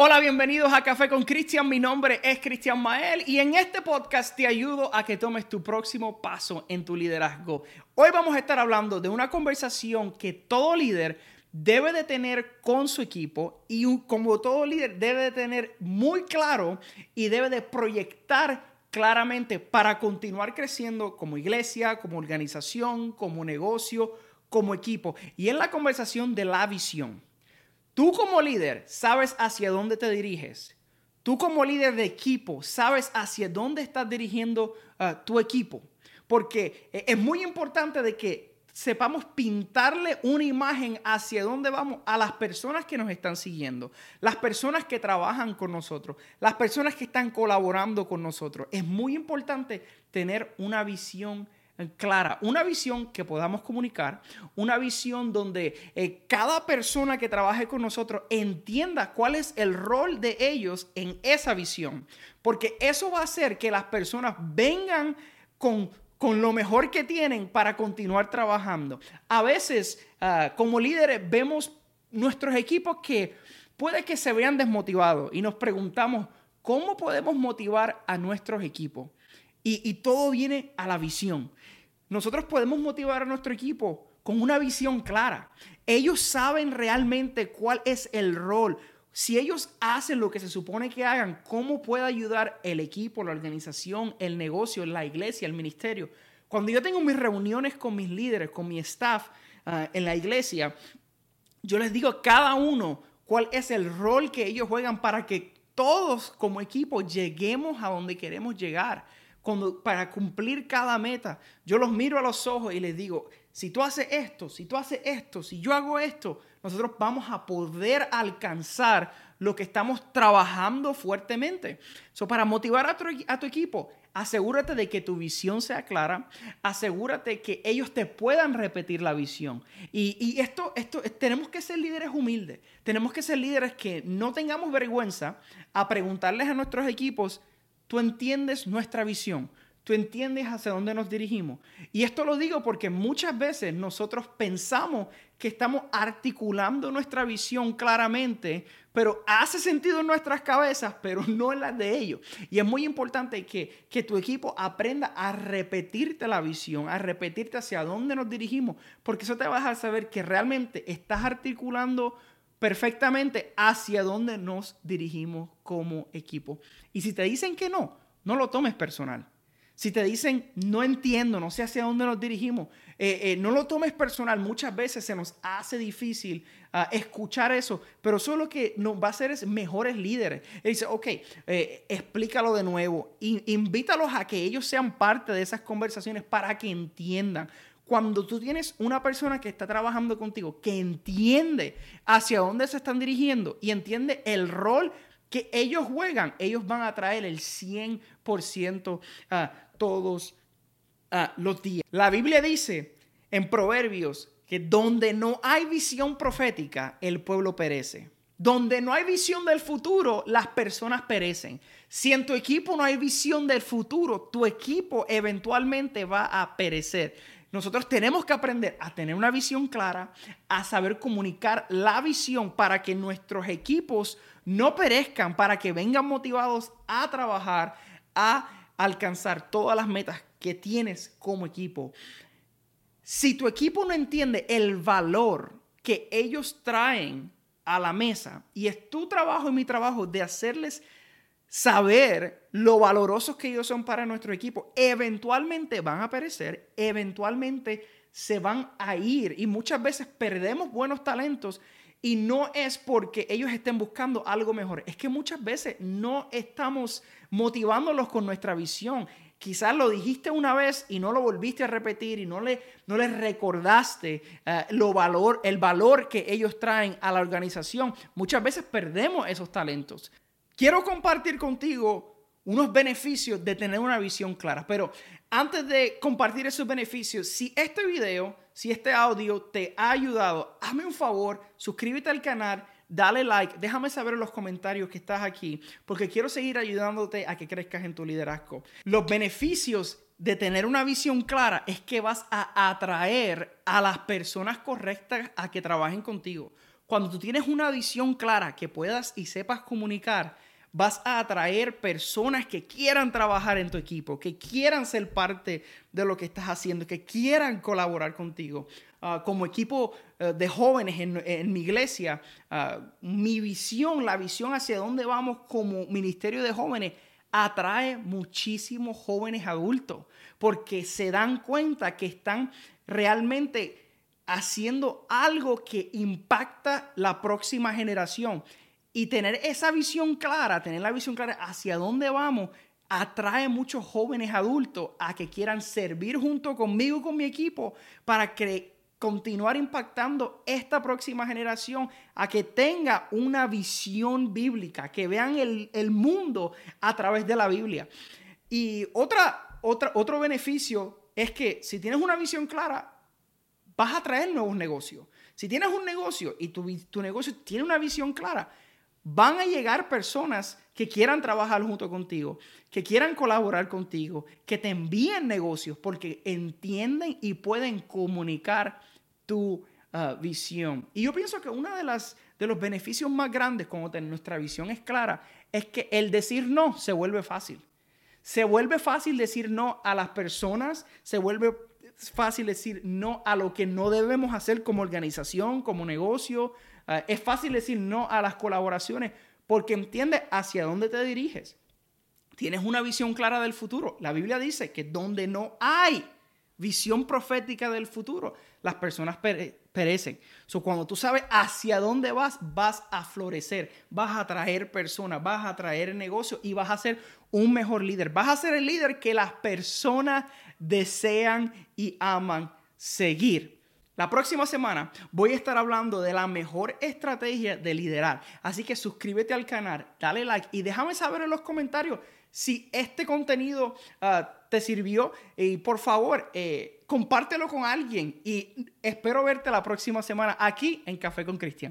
Hola, bienvenidos a Café con Cristian. Mi nombre es Cristian Mael y en este podcast te ayudo a que tomes tu próximo paso en tu liderazgo. Hoy vamos a estar hablando de una conversación que todo líder debe de tener con su equipo y como todo líder debe de tener muy claro y debe de proyectar claramente para continuar creciendo como iglesia, como organización, como negocio, como equipo. Y en la conversación de la visión. Tú como líder sabes hacia dónde te diriges. Tú como líder de equipo sabes hacia dónde estás dirigiendo ah, tu equipo. Porque e, es muy importante de que sepamos pintarle una imagen hacia dónde vamos a las personas que nos están siguiendo, las personas que trabajan con nosotros, las personas que están colaborando con nosotros. Es muy importante tener una visión clara, una visión que podamos comunicar, una visión donde eh, cada persona que trabaje con nosotros entienda cuál es el rol de ellos en esa visión, porque eso va a hacer que las personas vengan con con lo mejor que tienen para continuar trabajando. A veces, ah, como líderes, vemos nuestros equipos que puede que se vean desmotivados y nos preguntamos, ¿cómo podemos motivar a nuestros equipos? Y todo viene a la visión. Nosotros podemos motivar a nuestro equipo con una visión clara. Ellos saben realmente cuál es el rol. Si ellos hacen lo que se supone que hagan, ¿cómo puede ayudar el equipo, la organización, el negocio, la iglesia, el ministerio? Cuando yo tengo mis reuniones con mis líderes, con mi staff ah, en la iglesia, yo les digo a cada uno cuál es el rol que ellos juegan para que todos como equipo lleguemos a donde queremos llegar para cumplir cada meta, yo los miro a los ojos y les digo, si tú haces esto, si tú haces esto, si yo hago esto, nosotros vamos a poder alcanzar lo que estamos trabajando fuertemente. So, para motivar a tu, a tu equipo, asegúrate de que tu visión sea clara, asegúrate que ellos te puedan repetir la visión. Y, y, esto, esto, tenemos que ser líderes humildes, tenemos que ser líderes que no tengamos vergüenza a preguntarles a nuestros equipos, Tú entiendes nuestra visión. Tú entiendes hacia dónde nos dirigimos. Y esto lo digo porque muchas veces nosotros pensamos que estamos articulando nuestra visión claramente, pero hace sentido en nuestras cabezas, pero no en las de ellos. Y es muy importante que, que tu equipo aprenda a repetirte la visión, a repetirte hacia dónde nos dirigimos, porque eso te va a dejar saber que realmente estás articulando perfectamente hacia dónde nos dirigimos como equipo. Y si te dicen que no, no lo tomes personal. Si te dicen, no entiendo, no sé hacia dónde nos dirigimos, eh, eh, no lo tomes personal. Muchas veces se nos hace difícil ah, escuchar eso, pero solo lo que nos va a hacer es mejores líderes. Él dice, ok, eh, explícalo de nuevo, invítalos a que ellos sean parte de esas conversaciones para que entiendan cuando tú tienes una persona que está trabajando contigo, que entiende hacia dónde se están dirigiendo y entiende el rol que ellos juegan, ellos van a traer el 100% a todos los días. La Biblia dice en Proverbios que donde no hay visión profética, el pueblo perece. Donde no hay visión del futuro, las personas perecen. Si en tu equipo no hay visión del futuro, tu equipo eventualmente va a perecer. Nosotros tenemos que aprender a tener una visión clara, a saber comunicar la visión para que nuestros equipos no perezcan, para que vengan motivados a trabajar, a alcanzar todas las metas que tienes como equipo. Si tu equipo no entiende el valor que ellos traen a la mesa, y es tu trabajo y mi trabajo de hacerles saber lo valorosos que ellos son para nuestro equipo, eventualmente van a perecer, eventualmente se van a ir. Y muchas veces perdemos buenos talentos y no es porque ellos estén buscando algo mejor, es que muchas veces no estamos motivándolos con nuestra visión. Quizás lo dijiste una vez y no lo volviste a repetir y no le, no les recordaste eh, lo valor, el valor que ellos traen a la organización. Muchas veces perdemos esos talentos. Quiero compartir contigo unos beneficios de tener una visión clara, pero antes de compartir esos beneficios, si este video, si este audio te ha ayudado, hazme un favor, suscríbete al canal, dale like, déjame saber en los comentarios que estás aquí, porque quiero seguir ayudándote a que crezcas en tu liderazgo. Los beneficios de tener una visión clara es que vas a atraer a las personas correctas a que trabajen contigo. Cuando tú tienes una visión clara que puedas y sepas comunicar, vas a atraer personas que quieran trabajar en tu equipo, que quieran ser parte de lo que estás haciendo, que quieran colaborar contigo. Ah, como equipo eh, de jóvenes en, mi iglesia, ah, mi visión, la visión hacia dónde vamos como ministerio de jóvenes, atrae muchísimos jóvenes adultos porque se dan cuenta que están realmente haciendo algo que impacta la próxima generación. Y tener esa visión clara, tener la visión clara hacia dónde vamos, atrae muchos jóvenes adultos a que quieran servir junto conmigo, con mi equipo, para que continuar impactando esta próxima generación a que tenga una visión bíblica, que vean el, el mundo a través de la Biblia. Y otra, otra, otro beneficio es que si tienes una visión clara, vas a traer nuevos negocios. Si tienes un negocio y tu, tu negocio tiene una visión clara, van a llegar personas que quieran trabajar junto contigo, que quieran colaborar contigo, que te envíen negocios porque entienden y pueden comunicar tu uh, visión. Y yo pienso que uno de, las, de los beneficios más grandes cuando nuestra visión es clara es que el decir no se vuelve fácil. Se vuelve fácil decir no a las personas, se vuelve fácil decir no a lo que no debemos hacer como organización, como negocio, Ah, es fácil decir no a las colaboraciones porque entiendes hacia dónde te diriges. Tienes una visión clara del futuro. La Biblia dice que donde no hay visión profética del futuro, las personas perecen. So, cuando tú sabes hacia dónde vas, vas a florecer, vas a atraer personas, vas a atraer negocios y vas a ser un mejor líder. Vas a ser el líder que las personas desean y aman seguir. La próxima semana voy a estar hablando de la mejor estrategia de liderar. Así que suscríbete al canal, dale like y déjame saber en los comentarios si este contenido ah, te sirvió. Y por favor, eh, compártelo con alguien. Y espero verte la próxima semana aquí en Café con Cristian.